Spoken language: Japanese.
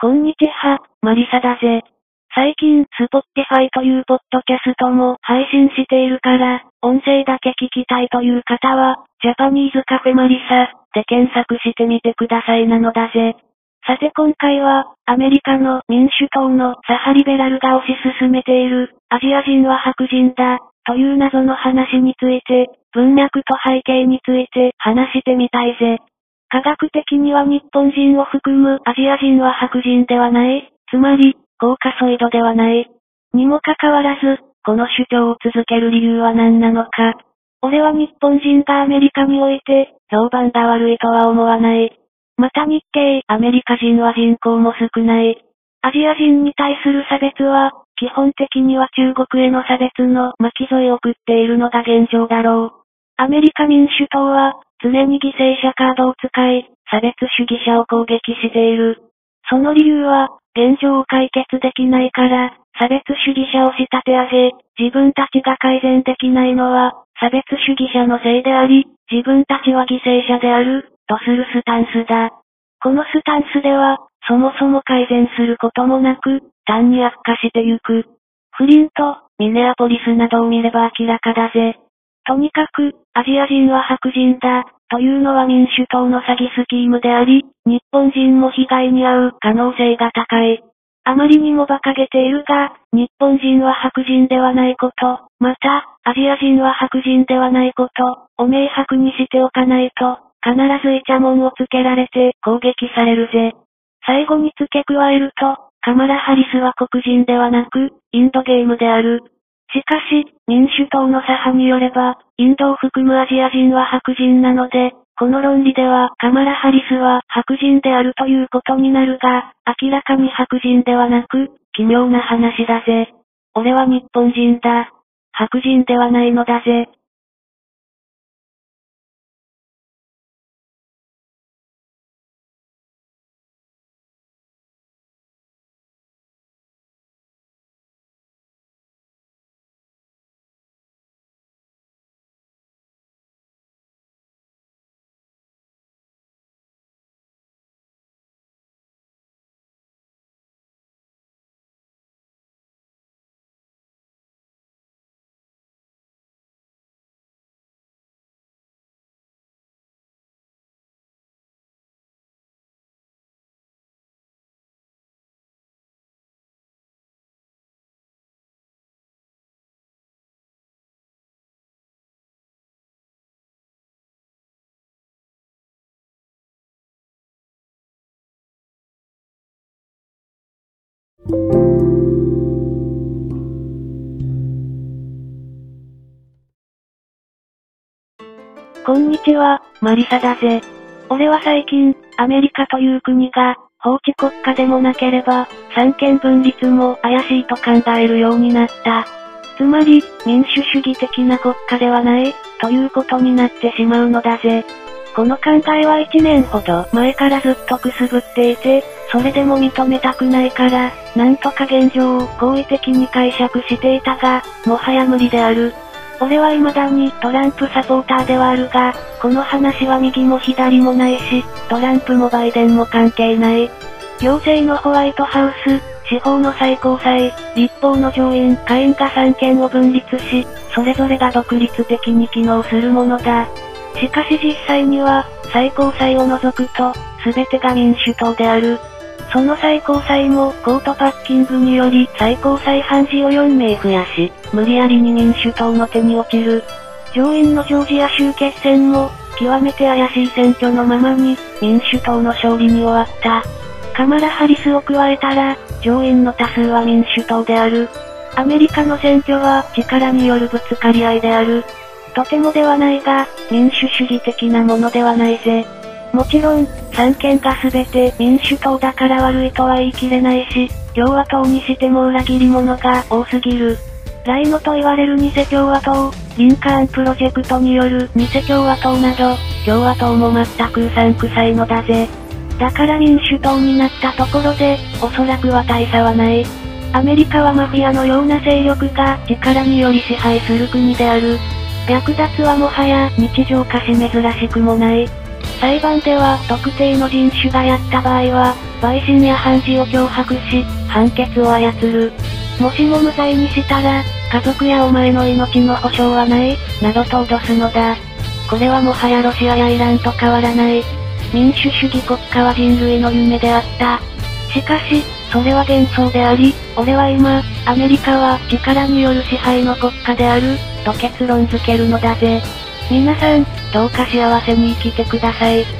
こんにちは、マリサだぜ。最近、 Spotify というポッドキャストも配信しているから、音声だけ聞きたいという方は、ジャパニーズカフェマリサで検索してみてくださいなのだぜ。さて今回は、アメリカの民主党の左派リベラルが推し進めている、アジア人は白人だ、という謎の話について、文脈と背景について話してみたいぜ。科学的には日本人を含むアジア人は白人ではない、つまり、コーカソイドではない。にもかかわらず、この主張を続ける理由は何なのか。俺は日本人がアメリカにおいて、評判が悪いとは思わない。また日系アメリカ人は人口も少ない。アジア人に対する差別は、基本的には中国への差別の巻き添えを食っているのが現状だろう。アメリカ民主党は、常に犠牲者カードを使い、差別主義者を攻撃している。その理由は、現状を解決できないから、差別主義者を仕立て上げ、自分たちが改善できないのは、差別主義者のせいであり、自分たちは犠牲者である、とするスタンスだ。このスタンスでは、そもそも改善することもなく、単に悪化してゆく。フリント、ミネアポリスなどを見れば明らかだぜ。とにかく、アジア人は白人だ、というのは民主党の詐欺スキームであり、日本人も被害に遭う可能性が高い。あまりにも馬鹿げているが、日本人は白人ではないこと、また、アジア人は白人ではないこと、を明白にしておかないと、必ずイチャモンをつけられて攻撃されるぜ。最後に付け加えると、カマラ・ハリスは黒人ではなく、インドゲームである。しかし、民主党の左派によれば、インドを含むアジア人は白人なので、この論理ではカマラ・ハリスは白人であるということになるが、明らかに白人ではなく、奇妙な話だぜ。俺は日本人だ。白人ではないのだぜ。こんにちは、マリサだぜ。俺は最近、アメリカという国が、法治国家でもなければ、三権分立も怪しいと考えるようになった。つまり、民主主義的な国家ではない、ということになってしまうのだぜ。この考えは1年ほど前からずっとくすぶっていて、それでも認めたくないから、なんとか現状を好意的に解釈していたが、もはや無理である。俺は未だにトランプサポーターではあるが、この話は右も左もないし、トランプもバイデンも関係ない。行政のホワイトハウス、司法の最高裁、立法の上院、下院が三権を分立し、それぞれが独立的に機能するものだ。しかし実際には、最高裁を除くと、すべてが民主党である。その最高裁もコートパッキングにより最高裁判事を4名増やし、無理やりに民主党の手に落ちる。上院のジョージア州決戦も、極めて怪しい選挙のままに、民主党の勝利に終わった。カマラ・ハリスを加えたら、上院の多数は民主党である。アメリカの選挙は力によるぶつかり合いである。とてもではないが、民主主義的なものではないぜ。もちろん、三権が全て民主党だから悪いとは言い切れないし、共和党にしても裏切り者が多すぎる。ライノと言われる偽共和党、リンカーンプロジェクトによる偽共和党など、共和党も全くうさんくさいのだぜ。だから民主党になったところで、おそらくは大差はない。アメリカはマフィアのような勢力が力により支配する国である。略奪はもはや日常化し珍しくもない。裁判では特定の人種がやった場合は、陪審や判事を脅迫し、判決を操る。もしも無罪にしたら、家族やお前の命の保証はない、などと脅すのだ。これはもはやロシアやイランと変わらない。民主主義国家は人類の夢であった。しかし、それは幻想であり、俺は今、アメリカは力による支配の国家である、と結論付けるのだぜ。皆さん、どうか幸せに生きてください。